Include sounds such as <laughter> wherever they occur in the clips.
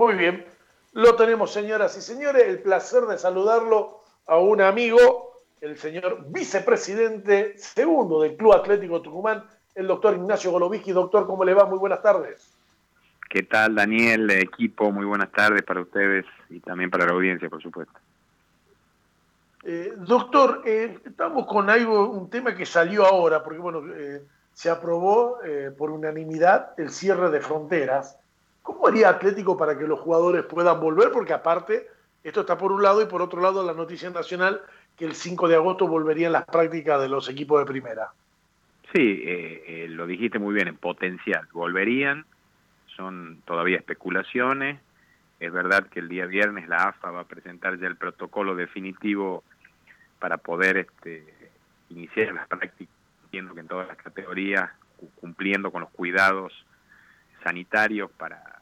Muy bien. Lo tenemos, señoras y señores. El placer de saludarlo a un amigo, el señor vicepresidente segundo del Club Atlético Tucumán, el doctor Ignacio Golovici. Doctor, ¿cómo le va? Muy buenas tardes. ¿Qué tal, Daniel? Equipo, muy buenas tardes para ustedes y también para la audiencia, por supuesto. Eh, doctor, eh, estamos con algo, un tema que salió ahora, porque bueno, eh, se aprobó por unanimidad el cierre de fronteras. ¿Cómo haría Atlético para que los jugadores puedan volver? Porque aparte, esto está por un lado y por otro lado la noticia nacional que el 5 de agosto volverían las prácticas de los equipos de primera. Sí, lo dijiste muy bien, en potencial. Volverían, son todavía especulaciones. Es verdad que el día viernes la AFA va a presentar ya el protocolo definitivo para poder este, iniciar las prácticas, entiendo que en todas las categorías, cumpliendo con los cuidados sanitarios para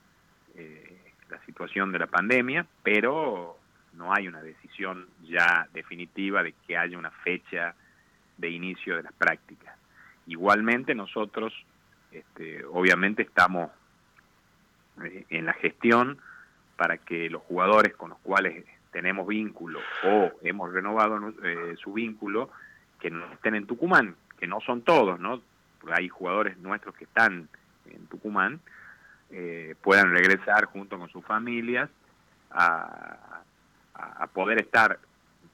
eh, la situación de la pandemia, pero no hay una decisión ya definitiva de que haya una fecha de inicio de las prácticas. Igualmente nosotros, este, obviamente, estamos eh, en la gestión para que los jugadores con los cuales tenemos vínculo o hemos renovado eh, su vínculo, que no estén en Tucumán, que no son todos, ¿no? hay jugadores nuestros que están en Tucumán, eh, puedan regresar junto con sus familias a, a, poder estar.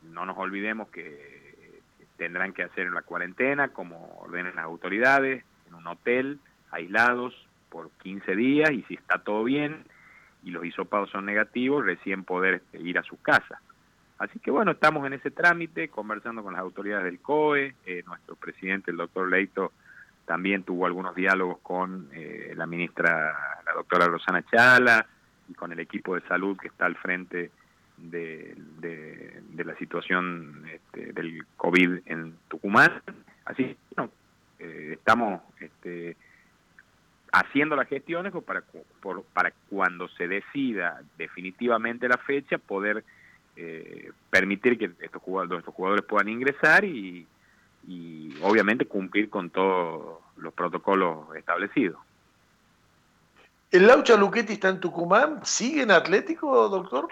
No nos olvidemos que tendrán que hacer la cuarentena, como ordenen las autoridades, en un hotel, aislados, por 15 días y si está todo bien y los hisopados son negativos, recién poder este, ir a su casa. Así que bueno, estamos en ese trámite, conversando con las autoridades del COE, eh, nuestro presidente, el doctor Leito, también tuvo algunos diálogos con eh, la ministra, la doctora Rosana Chala, y con el equipo de salud que está al frente de, de, la situación este, del COVID en Tucumán. Así bueno, eh, estamos este, haciendo las gestiones para, para cuando se decida definitivamente la fecha poder eh, permitir que estos jugadores, estos jugadores puedan ingresar y, y obviamente cumplir con todos los protocolos establecidos. ¿El Laucha Luquetti está en Tucumán? ¿Sigue en Atlético, doctor?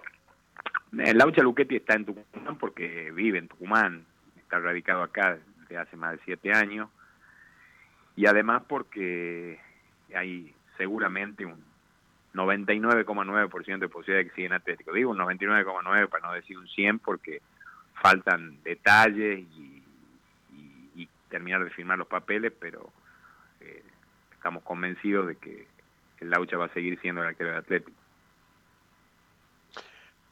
El Laucha Luquetti está en Tucumán porque vive en Tucumán, está radicado acá desde hace más de siete años y además porque hay seguramente un 99,9% de posibilidad de que siga en Atlético. Digo un 99,9 para no decir un 100 porque faltan detalles y, terminar de firmar los papeles, pero eh, estamos convencidos de que el Laucha va a seguir siendo el arquero de Atlético.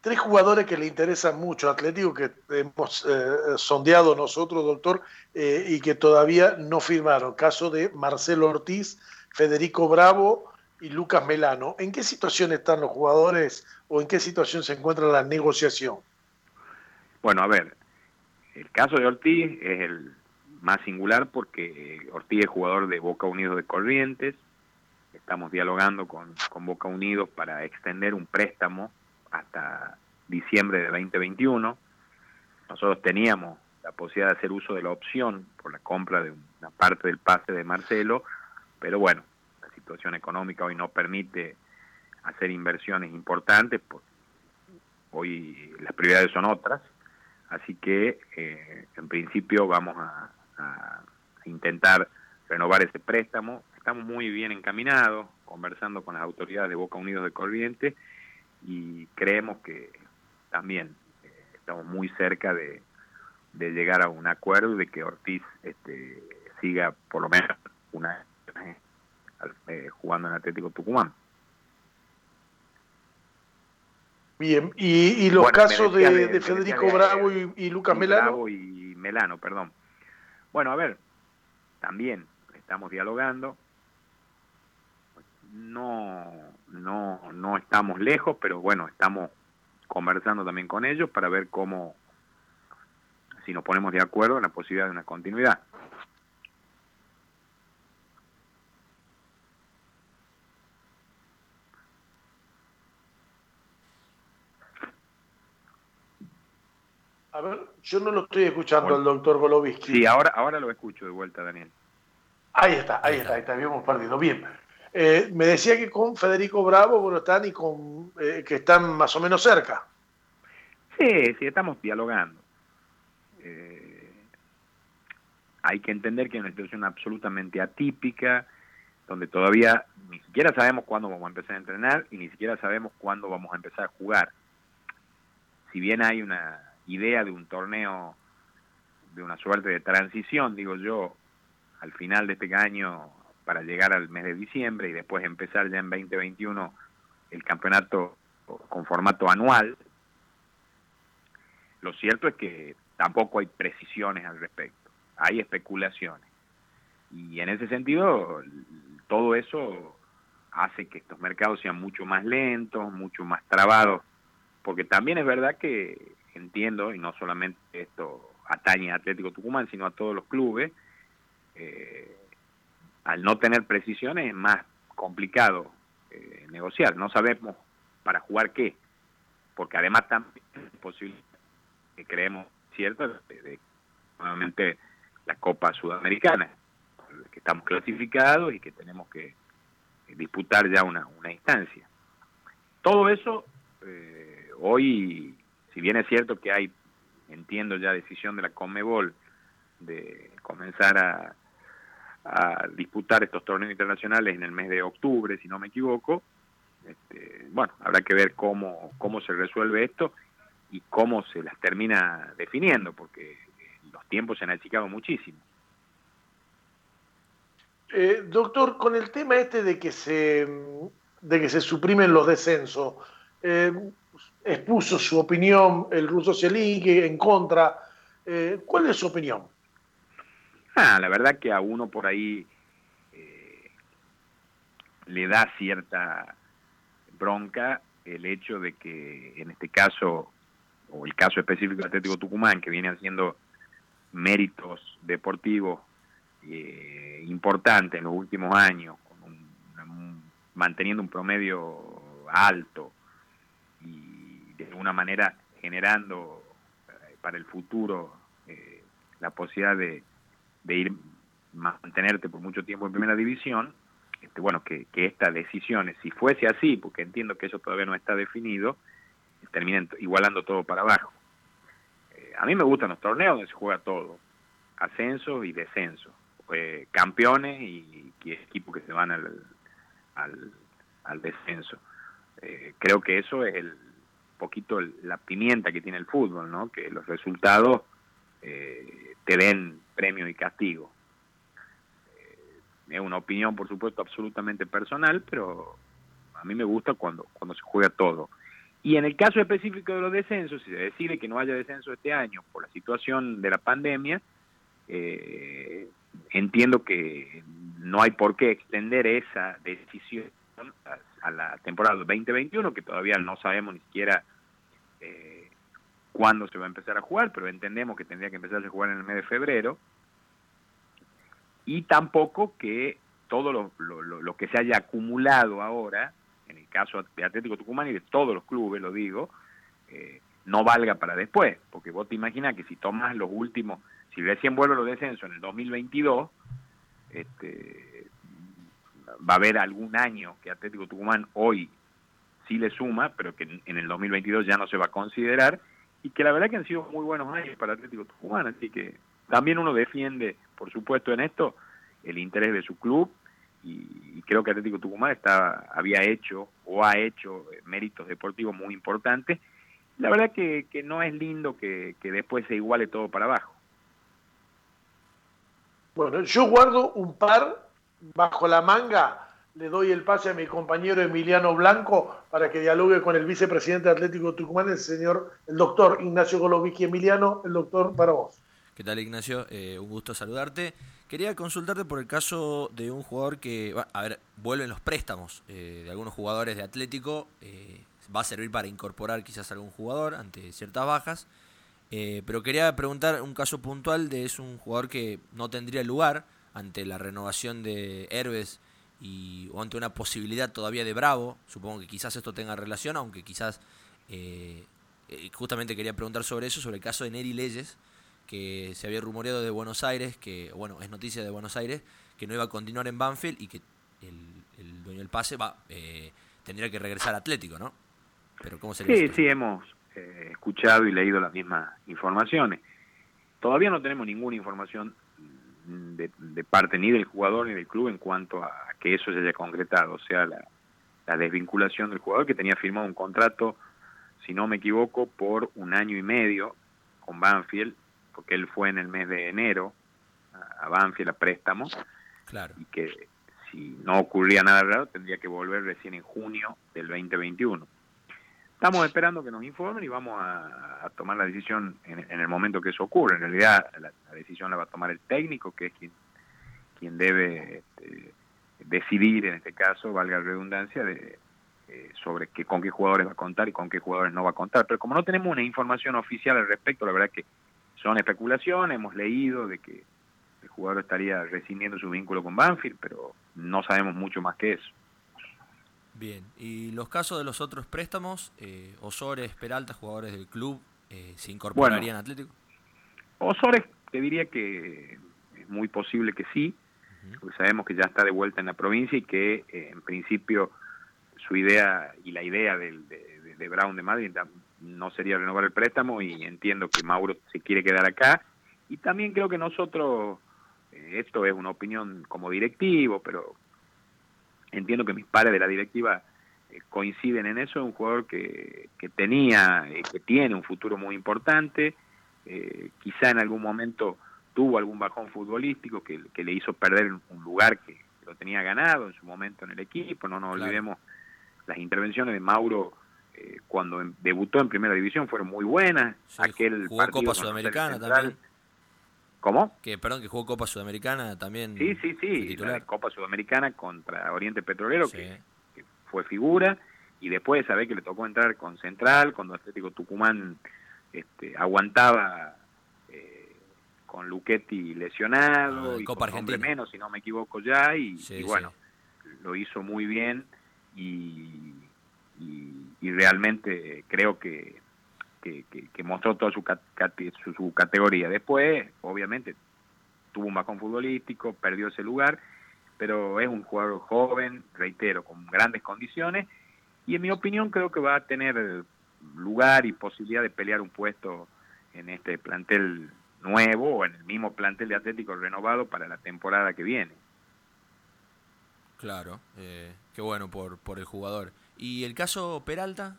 Tres jugadores que le interesan mucho Atlético, que hemos eh, sondeado nosotros, doctor, eh, y que todavía no firmaron. Caso de Marcelo Ortiz, Federico Bravo y Lucas Melano. ¿En qué situación están los jugadores o en qué situación se encuentra la negociación? Bueno, a ver, el caso de Ortiz es el más singular porque Ortiz es jugador de Boca Unidos de Corrientes. Estamos dialogando con, con Boca Unidos para extender un préstamo hasta diciembre de 2021. Nosotros teníamos la posibilidad de hacer uso de la opción por la compra de una parte del pase de Marcelo, pero bueno, la situación económica hoy no permite hacer inversiones importantes, pues hoy las prioridades son otras, así que eh, en principio vamos a, intentar renovar ese préstamo. Estamos muy bien encaminados, conversando con las autoridades de Boca Unidos de Corrientes y creemos que también eh, estamos muy cerca de, de, llegar a un acuerdo de que Ortiz este, siga por lo menos una eh, jugando en Atlético Tucumán. Bien, y, los casos de, Federico Bravo y, Lucas Melano. Bravo y Melano, perdón. Bueno, a ver, también estamos dialogando. No, no, no estamos lejos, pero bueno, estamos conversando también con ellos para ver cómo, si nos ponemos de acuerdo en la posibilidad de una continuidad. A ver, yo no lo estoy escuchando al doctor Goloviski. Sí, ahora, ahora lo escucho de vuelta, Daniel. Ahí está, ahí está, ahí está, habíamos perdido. Bien. Eh, me decía que con Federico Bravo, bueno, están y con eh, que están más o menos cerca. Sí, sí, estamos dialogando. hay que entender que es una situación absolutamente atípica, donde todavía ni siquiera sabemos cuándo vamos a empezar a entrenar y ni siquiera sabemos cuándo vamos a empezar a jugar. Si bien hay una idea de un torneo de una suerte de transición, digo yo, al final de este año para llegar al mes de diciembre y después empezar ya en 2021 el campeonato con formato anual, lo cierto es que tampoco hay precisiones al respecto, hay especulaciones. Y en ese sentido, todo eso hace que estos mercados sean mucho más lentos, mucho más trabados, porque también es verdad que entiendo, y no solamente esto atañe a Atlético Tucumán, sino a todos los clubes, eh, al no tener precisiones es más complicado eh, negociar. No sabemos para jugar qué, porque además también es posible que creemos, ¿cierto?, de, nuevamente la Copa Sudamericana, que estamos clasificados y que tenemos que disputar ya una, una instancia. Todo eso, eh, hoy, si bien es cierto que hay, entiendo ya decisión de la Conmebol de comenzar a, disputar estos torneos internacionales en el mes de octubre, si no me equivoco. Este, bueno, habrá que ver cómo, cómo se resuelve esto y cómo se las termina definiendo, porque los tiempos se han achicado muchísimo. Eh, doctor, con el tema este de que se, de que se suprimen los descensos, eh, expuso su opinión el ruso Zelensky en contra. Eh, ¿Cuál es su opinión? Ah, la verdad que a uno por ahí eh, le da cierta bronca el hecho de que en este caso, o el caso específico de Atlético Tucumán, que viene haciendo méritos deportivos eh, importantes en los últimos años, manteniendo un promedio alto de alguna manera generando eh, para el futuro la posibilidad de, de ir mantenerte por mucho tiempo en primera división, este, bueno, que, que estas decisiones, si fuese así, porque entiendo que eso todavía no está definido, terminen igualando todo para abajo. Eh, a mí me gustan los torneos donde se juega todo, ascenso y descenso, eh, campeones y, equipos que se van al, al, descenso. Eh, creo que eso es el poquito la pimienta que tiene el fútbol, ¿no? Que los resultados te den premio y castigo. Eh, es una opinión, por supuesto, absolutamente personal, pero a mí me gusta cuando, cuando se juega todo. Y en el caso específico de los descensos, si se decide que no haya descenso este año por la situación de la pandemia, eh, entiendo que no hay por qué extender esa decisión la temporada 2021, que todavía no sabemos ni siquiera eh, cuándo se va a empezar a jugar, pero entendemos que tendría que empezar a jugar en el mes de febrero. Y tampoco que todo lo, lo, que se haya acumulado ahora, en el caso de Atlético Tucumán y de todos los clubes, lo digo, eh, no valga para después, porque vos te imaginas que si tomas los últimos, si recién vuelve los descensos en el 2022, este, va a haber algún año que Atlético Tucumán hoy sí le suma, pero que en el 2022 ya no se va a considerar, y que la verdad que han sido muy buenos años para Atlético Tucumán, así que también uno defiende, por supuesto, en esto el interés de su club y, creo que Atlético Tucumán está, había hecho o ha hecho eh, méritos deportivos muy importantes. La verdad que, que no es lindo que, que después se iguale todo para abajo. Bueno, yo guardo un par bajo la manga le doy el pase a mi compañero Emiliano Blanco para que dialogue con el vicepresidente Atlético Tucumán, el señor, el doctor Ignacio Golovicki. Emiliano, el doctor para vos. ¿Qué tal, Ignacio? Eh, un gusto saludarte. Quería consultarte por el caso de un jugador que, a ver, vuelven los préstamos eh, de algunos jugadores de Atlético. Eh, va a servir para incorporar quizás algún jugador ante ciertas bajas. pero quería preguntar un caso puntual de es un jugador que no tendría lugar ante la renovación de Herbes y o ante una posibilidad todavía de Bravo, supongo que quizás esto tenga relación, aunque quizás eh, eh, justamente quería preguntar sobre eso, sobre el caso de Neri Leyes, que se había rumoreado de Buenos Aires, que bueno, es noticia de Buenos Aires, que no iba a continuar en Banfield y que el, el dueño del pase, va eh, tendría que regresar Atlético, ¿no? Pero ¿cómo sería Sí, sí, hemos eh, escuchado y leído las mismas informaciones. Todavía no tenemos ninguna información de, parte ni del jugador ni del club en cuanto a que eso se haya concretado, o sea, la, desvinculación del jugador que tenía firmado un contrato, si no me equivoco, por un año y medio con Banfield, porque él fue en el mes de enero a, Banfield a préstamo, claro. y que si no ocurría nada raro tendría que volver recién en junio del 2021. Estamos esperando que nos informen y vamos a, tomar la decisión en, el momento que eso ocurra. En realidad la, decisión la va a tomar el técnico, que es quien, quien debe este, decidir, en este caso, valga la redundancia, de, eh, sobre que, con qué jugadores va a contar y con qué jugadores no va a contar. Pero como no tenemos una información oficial al respecto, la verdad que son especulaciones, hemos leído de que el jugador estaría rescindiendo su vínculo con Banfield, pero no sabemos mucho más que eso. Bien, y los casos de los otros préstamos, eh, Osores, Peralta, jugadores del club, eh, ¿se incorporarían a Atlético? Osores, te diría que es muy posible que sí, porque sabemos que ya está de vuelta en la provincia y que eh, en principio su idea y la idea de, de, Brown de Madrid no sería renovar el préstamo y entiendo que Mauro se quiere quedar acá. Y también creo que nosotros, eh, esto es una opinión como directivo, pero entiendo que mis pares de la directiva eh, coinciden en eso, un jugador que, que tenía, eh, que tiene un futuro muy importante, eh, quizá en algún momento tuvo algún bajón futbolístico que, que, le hizo perder un lugar que lo tenía ganado en su momento en el equipo, no nos olvidemos las intervenciones de Mauro cuando debutó en primera división fueron muy buenas, aquel jugó Copa Sudamericana también. ¿Cómo? Que, perdón, que jugó Copa Sudamericana también. Sí, sí, sí, la Copa Sudamericana contra Oriente Petrolero, que, fue figura, y después sabe que le tocó entrar con Central, cuando Atlético Tucumán este, aguantaba eh, con Luchetti lesionado, ah, y Copa con menos, si no me equivoco ya, y, bueno, lo hizo muy bien, y, y realmente creo que que, mostró toda su, su, categoría. Después, obviamente, tuvo un bajón futbolístico, perdió ese lugar, pero es un jugador joven, reitero, con grandes condiciones, y en mi opinión creo que va a tener lugar y posibilidad de pelear un puesto en este plantel nuevo o en el mismo plantel de Atlético renovado para la temporada que viene. Claro, eh, qué bueno por, por el jugador. ¿Y el caso Peralta?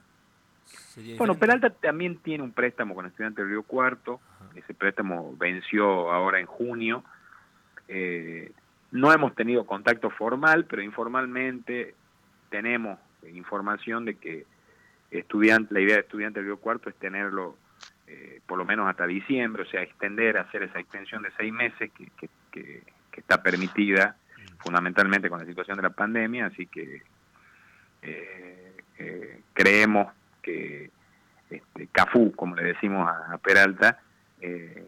Bueno, Peralta también tiene un préstamo con Estudiante Río Cuarto. Ese préstamo venció ahora en junio. Eh, no hemos tenido contacto formal, pero informalmente tenemos información de que estudiante, la idea de Estudiante Río Cuarto es tenerlo eh, por lo menos hasta diciembre, o sea, extender, hacer esa extensión de seis meses que, que, está permitida fundamentalmente con la situación de la pandemia, así que eh, creemos que este, Cafú, como le decimos a, Peralta, eh,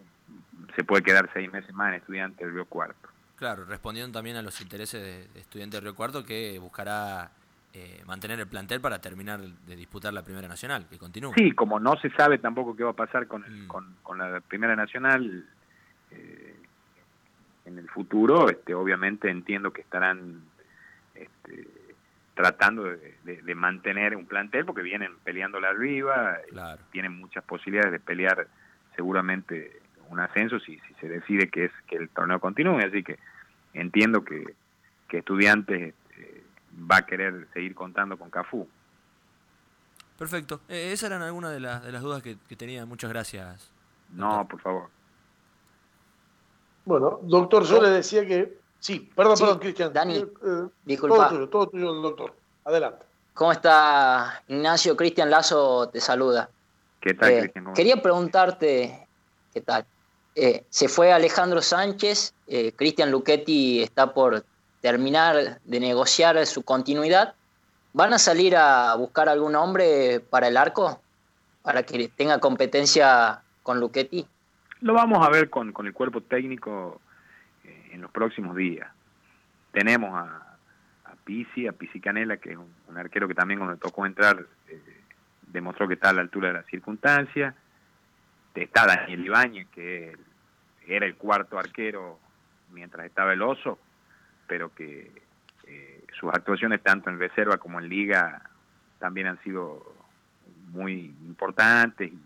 se puede quedar seis meses más en estudiante del Río Cuarto. Claro, respondiendo también a los intereses de, estudiante del Río Cuarto, que buscará eh, mantener el plantel para terminar de disputar la Primera Nacional, que continúe. Sí, como no se sabe tampoco qué va a pasar con, mm. con, la Primera Nacional eh, en el futuro, este, obviamente entiendo que estarán este, tratando de, mantener un plantel porque vienen peleándola arriba, tienen muchas posibilidades de pelear seguramente un ascenso si, si se decide que es que el torneo continúe, así que entiendo que, que Estudiantes este, va a querer seguir contando con Cafú. Perfecto, eh, esas eran algunas de, las de las dudas que, tenía, muchas gracias. No, por favor. Bueno, doctor, yo le decía que Sí, perdón, perdón, Cristian. Dani, eh, eh, disculpa. Todo tuyo, todo tuyo, doctor. Adelante. ¿Cómo está Ignacio? Cristian Lazo te saluda. ¿Qué tal, eh, Cristian? Quería preguntarte, ¿qué tal? se fue Alejandro Sánchez, Cristian Luchetti está por terminar de negociar su continuidad. ¿Van a salir a buscar algún hombre para el arco? Para que tenga competencia con Luchetti. Lo vamos a ver con, con el cuerpo técnico en los próximos días. Tenemos a, a Pisi, a Pisi Canela, que es un, arquero que también cuando tocó entrar eh, demostró que está a la altura de las circunstancias. Está Daniel Ibáñez, que era el cuarto arquero mientras estaba el oso, pero que eh, sus actuaciones tanto en reserva como en liga también han sido muy importantes y,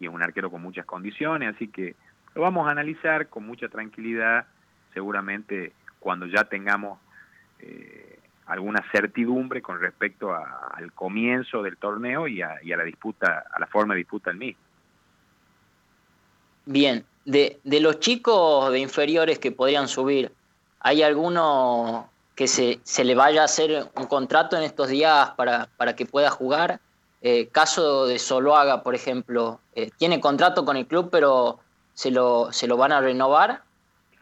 es un arquero con muchas condiciones, así que lo vamos a analizar con mucha tranquilidad, seguramente cuando ya tengamos eh, alguna certidumbre con respecto al comienzo del torneo y a, la disputa, a la forma de disputa del mismo. Bien, de, de los chicos de inferiores que podrían subir, ¿hay alguno que se, se, le vaya a hacer un contrato en estos días para, para que pueda jugar? Eh, caso de Soloaga, por ejemplo, eh, tiene contrato con el club, pero se lo, se lo van a renovar.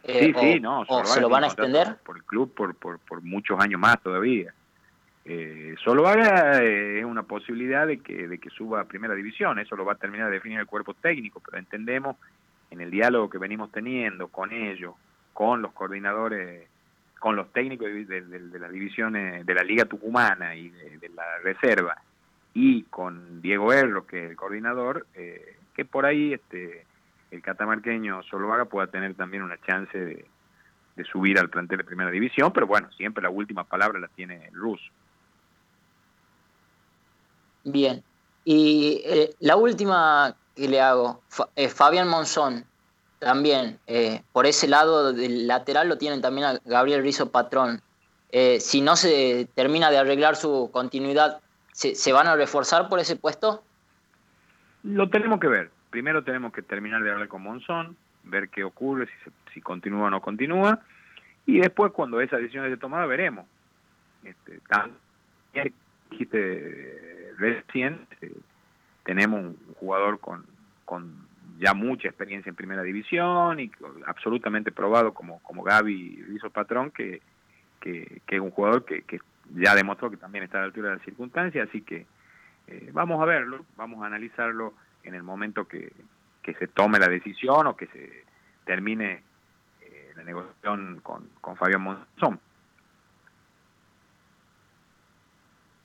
Eh, sí, sí, no, o se lo van a extender. Por el club por, por, por muchos años más todavía. Eh, Soloaga es una posibilidad de que, de que suba a primera división, eso lo va a terminar de definir el cuerpo técnico, pero entendemos en el diálogo que venimos teniendo con ellos, con los coordinadores, con los técnicos de, de las divisiones de la Liga Tucumana y de la Reserva, y con Diego Erro, que es el coordinador, eh, que por ahí este el catamarqueño Soloaga pueda tener también una chance de, subir al plantel de primera división, pero bueno, siempre la última palabra la tiene el ruso. Bien, y eh, la última que le hago, eh, Fabián Monzón, también, por ese lado del lateral lo tienen también a Gabriel Rizo Patrón. si no se termina de arreglar su continuidad, ¿Se, van a reforzar por ese puesto? Lo tenemos que ver. Primero tenemos que terminar de hablar con Monzón, ver qué ocurre, si, si continúa o no continúa, y después cuando esa decisión esté tomada veremos. Este, dijiste recién, eh, tenemos un jugador con, con ya mucha experiencia en primera división y absolutamente probado como, como Gaby hizo patrón, que, que, que, es un jugador que, que ya demostró que también está a la altura de las circunstancias, así que eh, vamos a verlo, vamos a analizarlo en el momento que, se tome la decisión o que se termine eh, la negociación con, con Fabián Monzón.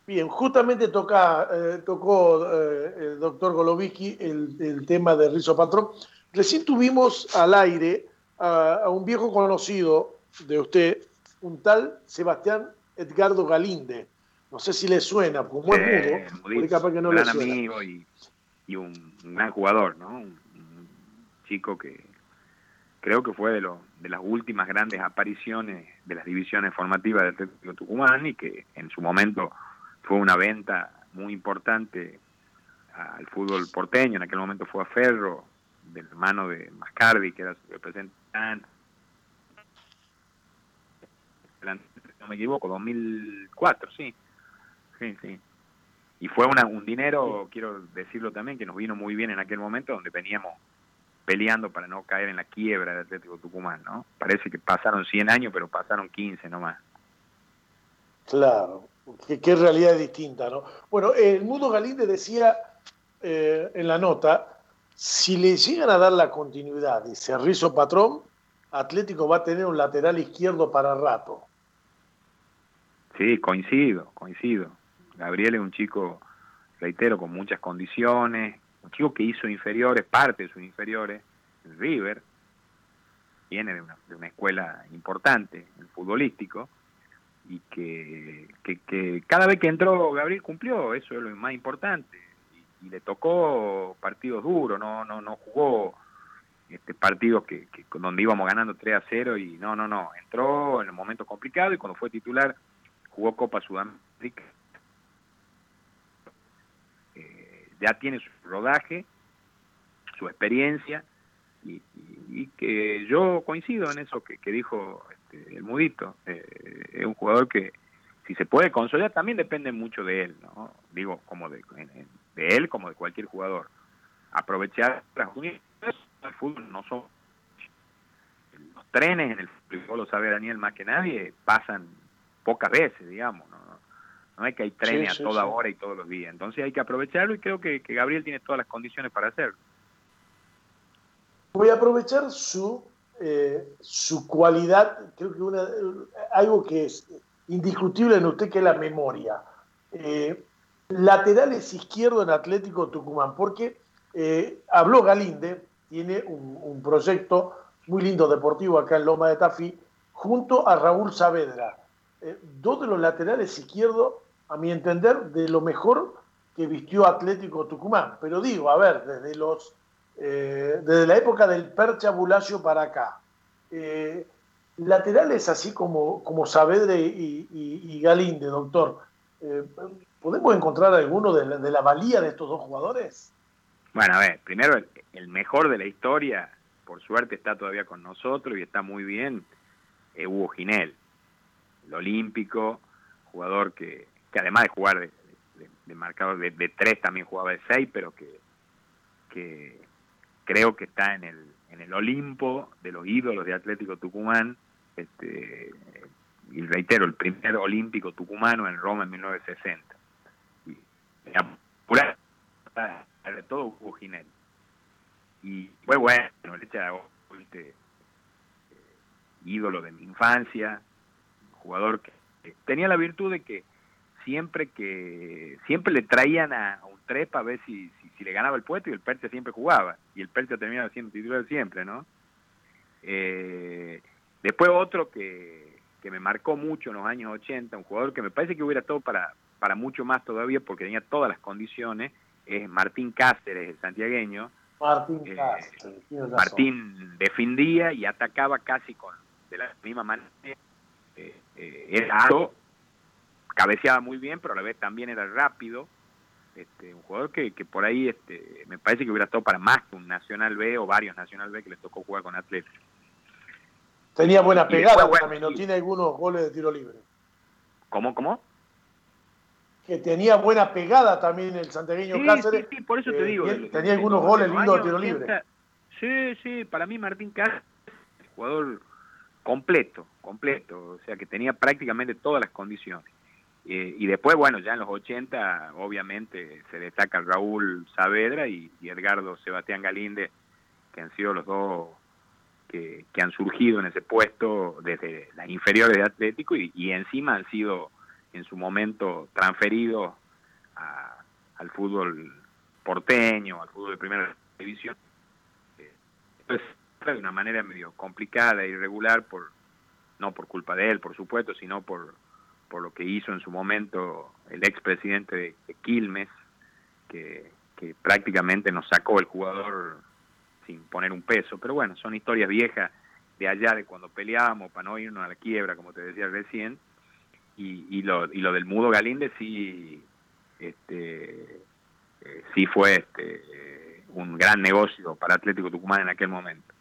Bien, justamente toca, eh, tocó el doctor Golovicki el, tema de Rizo Patrón. Recién tuvimos al aire a, a, un viejo conocido de usted, un tal Sebastián Edgardo Galinde. No sé si le suena, como es mudo, capaz que no un gran amigo y, un, gran jugador, ¿no? Un, chico que creo que fue de, lo, de las últimas grandes apariciones de las divisiones formativas del Atlético Tucumán y que en su momento fue una venta muy importante al fútbol porteño, en aquel momento fue a Ferro, del hermano de Mascardi, que era su representante no me equivoco, 2004, sí. Sí, sí. Y fue una, un dinero, quiero decirlo también, que nos vino muy bien en aquel momento donde veníamos peleando para no caer en la quiebra del Atlético Tucumán, ¿no? Parece que pasaron 100 años, pero pasaron 15 nomás. Claro, qué, realidad distinta, ¿no? Bueno, el Mudo Galinde decía eh, en la nota, si le llegan a dar la continuidad, dice Rizo Patrón, Atlético va a tener un lateral izquierdo para rato. Sí, coincido, coincido. Gabriel es un chico, reitero, con muchas condiciones, un chico que hizo inferiores, parte de sus inferiores, River, viene de una, de una escuela importante, el futbolístico, y que, que, cada vez que entró Gabriel cumplió, eso es lo más importante, y, le tocó partidos duros, no, no, no jugó este, partidos que, que, donde íbamos ganando 3 a 0 y no, no, no, entró en un momento complicado y cuando fue titular jugó Copa Sudamérica. Eh, ya tiene su rodaje, su experiencia y, que yo coincido en eso que, dijo este, el Mudito. Eh, es un jugador que si se puede consolidar también depende mucho de él, ¿no? Digo, como de, de él como de cualquier jugador. Aprovechar las unidades el fútbol no son los trenes en el fútbol, lo sabe Daniel más que nadie, pasan pocas veces, digamos, no, no es que hay trenes a toda hora y todos los días, entonces hay que aprovecharlo y creo que, Gabriel tiene todas las condiciones para hacerlo. Voy a aprovechar su, eh, su cualidad, creo que una, algo que es indiscutible en usted, que es la memoria. Eh, laterales izquierdo en Atlético Tucumán, porque eh, habló Galinde, tiene un, proyecto muy lindo deportivo acá en Loma de Tafí, junto a Raúl Saavedra. eh, dos de los laterales izquierdos, a mi entender, de lo mejor que vistió Atlético Tucumán. Pero digo, a ver, desde los eh, desde la época del Percha Bulacio para acá, eh, laterales así como, como y, Galinde, doctor, ¿podemos encontrar alguno de la, valía de estos dos jugadores? Bueno, a ver, primero el, mejor de la historia, por suerte está todavía con nosotros y está muy bien, Hugo Ginel el olímpico, jugador que, que además de jugar de, de, marcador de, tres también jugaba de seis, pero que, creo que está en el, en el Olimpo de los ídolos de Atlético Tucumán, este, y reitero, el primer olímpico tucumano en Roma en 1960. Y, de todo Hugo Ginel. Y fue bueno, el este, ídolo de mi infancia, jugador que tenía la virtud de que siempre que siempre le traían a, un tres para ver si, si, le ganaba el puesto y el Percha siempre jugaba y el Percha terminaba siendo titular siempre, ¿no? Eh, después otro que, que me marcó mucho en los años 80, un jugador que me parece que hubiera todo para, para mucho más todavía porque tenía todas las condiciones, es Martín Cáceres, el santiagueño. Martín eh, Cáceres. Martín defendía y atacaba casi con de la misma manera eh, eh, era algo, cabeceaba muy bien, pero a la vez también era rápido. Este, un jugador que, que por ahí este, me parece que hubiera estado para más que un Nacional B o varios Nacional B que le tocó jugar con Atlético. Tenía buena pegada también, ¿no? Tiene algunos goles de tiro libre. ¿Cómo, cómo? Que tenía buena pegada también el santiagueño Cáceres. Sí, por eso te eh, digo. tenía algunos goles lindos de tiro libre. Sí, sí, para mí Martín Cáceres, jugador completo, completo, o sea que tenía prácticamente todas las condiciones. Eh, y después, bueno, ya en los 80, obviamente, se destaca Raúl Saavedra y, Edgardo Sebastián Galinde, que han sido los dos que, han surgido en ese puesto desde las inferiores de Atlético y, encima han sido en su momento transferidos al fútbol porteño, al fútbol de primera división. Entonces, de una manera medio complicada e irregular, por, no por culpa de él, por supuesto, sino por, por lo que hizo en su momento el expresidente de, Quilmes, que, que prácticamente nos sacó el jugador sin poner un peso. Pero bueno, son historias viejas de allá, de cuando peleábamos para no irnos a la quiebra, como te decía recién. Y, y, lo, y lo del Mudo Galinde sí, este, eh, sí fue este, un gran negocio para Atlético Tucumán en aquel momento.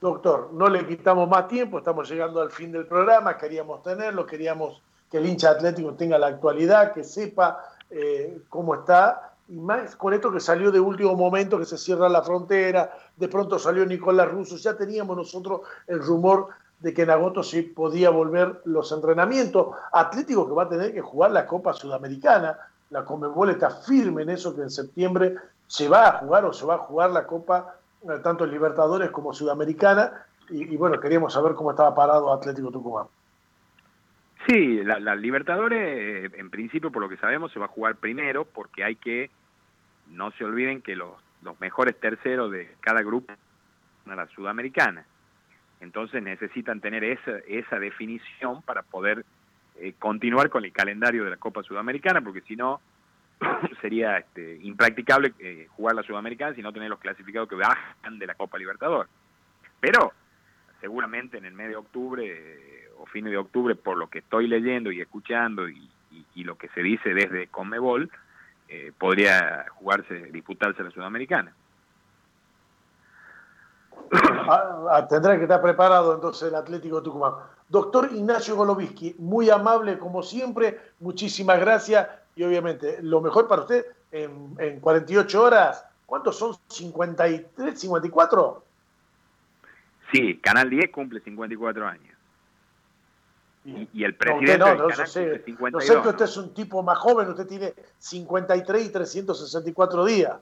Doctor, no le quitamos más tiempo, estamos llegando al fin del programa, queríamos tenerlo, queríamos que el hincha atlético tenga la actualidad, que sepa eh, cómo está, y más con esto que salió de último momento, que se cierra la frontera, de pronto salió Nicolás Russo, ya teníamos nosotros el rumor de que en agosto sí podía volver los entrenamientos. Atlético que va a tener que jugar la Copa Sudamericana, la Comebol está firme en eso que en septiembre se va a jugar o se va a jugar la Copa tanto en Libertadores como Sudamericana, y, bueno, queríamos saber cómo estaba parado Atlético Tucumán. Sí, la, Libertadores, en principio, por lo que sabemos, se va a jugar primero, porque hay que, no se olviden que los, los mejores terceros de cada grupo a la Sudamericana. Entonces necesitan tener esa, esa definición para poder eh, continuar con el calendario de la Copa Sudamericana, porque si no, <laughs> sería este, impracticable eh, jugar la Sudamericana si no tener los clasificados que bajan de la Copa Libertador. Pero seguramente en el mes de octubre eh, o fines de octubre, por lo que estoy leyendo y escuchando y, lo que se dice desde Conmebol, eh, podría jugarse, disputarse la Sudamericana. <coughs> Ah, ah, tendrá que estar preparado entonces el Atlético Tucumán. Doctor Ignacio Goloviski, muy amable como siempre, muchísimas gracias y obviamente lo mejor para usted en, en 48 horas, ¿cuántos son? ¿53, 54? Sí, Canal 10 cumple 54 años. Y, el presidente no, no, no, sé, 52, no sé que usted es un tipo más joven, usted tiene 53 y 364 días.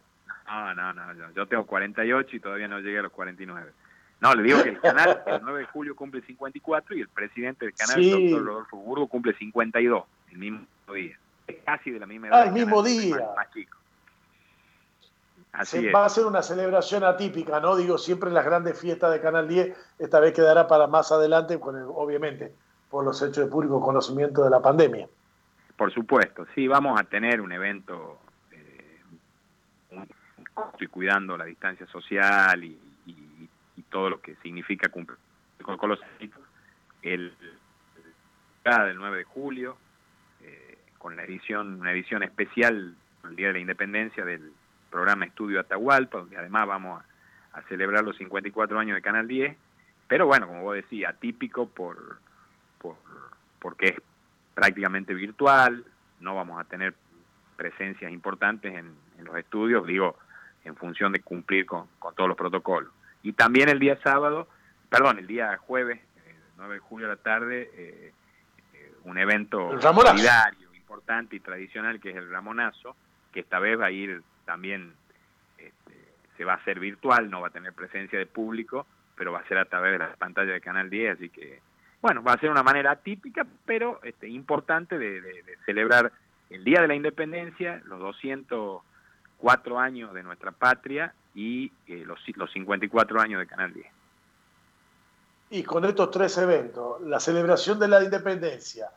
No, no, no, yo tengo 48 y todavía no llegué a los 49. No, le digo que el canal <laughs> el 9 de julio cumple 54 y el presidente del canal, el doctor Rodolfo Burgo, cumple 52 el mismo día casi de la misma edad. Ah, el mismo día. va a ser una celebración atípica, ¿no? Digo, siempre las grandes fiestas de Canal 10, esta vez quedará para más adelante, con obviamente, por los hechos de público conocimiento de la pandemia. Por supuesto, sí, vamos a tener un evento eh, y cuidando la distancia social y, todo lo que significa cumplir con, los el del 9 de julio, eh, con la edición, una edición especial el Día de la Independencia del programa Estudio Atahualpa, donde además vamos a, celebrar los 54 años de Canal 10, pero bueno, como vos decís, atípico por, por porque es prácticamente virtual, no vamos a tener presencias importantes en, los estudios, digo, en función de cumplir con, todos los protocolos. Y también el día sábado, perdón, el día jueves, 9 eh, de julio a la tarde, eh, eh, un evento solidario, importante y tradicional que es el Ramonazo, que esta vez va a ir también este, se va a hacer virtual, no va a tener presencia de público, pero va a ser a través de la pantalla de Canal 10, así que, bueno, va a ser una manera típica, pero este, importante de, celebrar el Día de la Independencia, los 204 años de nuestra patria y eh, los, los 54 años de Canal 10. Y con estos tres eventos, la celebración de la independencia,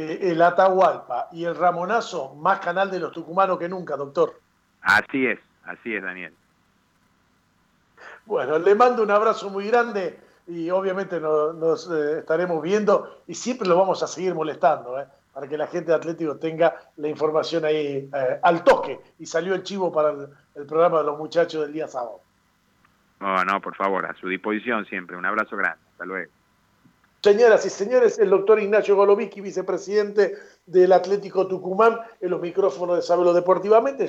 eh, el Atahualpa y el Ramonazo, más canal de los tucumanos que nunca, doctor. Así es, así es, Daniel. Bueno, le mando un abrazo muy grande y obviamente nos, eh, estaremos viendo y siempre lo vamos a seguir molestando, eh, para que la gente de Atlético tenga la información ahí al toque. Y salió el chivo para el, programa de los muchachos del día sábado. No, no, por favor, a su disposición siempre. Un abrazo grande. Hasta luego. Señoras y señores, el doctor Ignacio Golovicki, vicepresidente del Atlético Tucumán, en los micrófonos de Sabelo Deportivamente.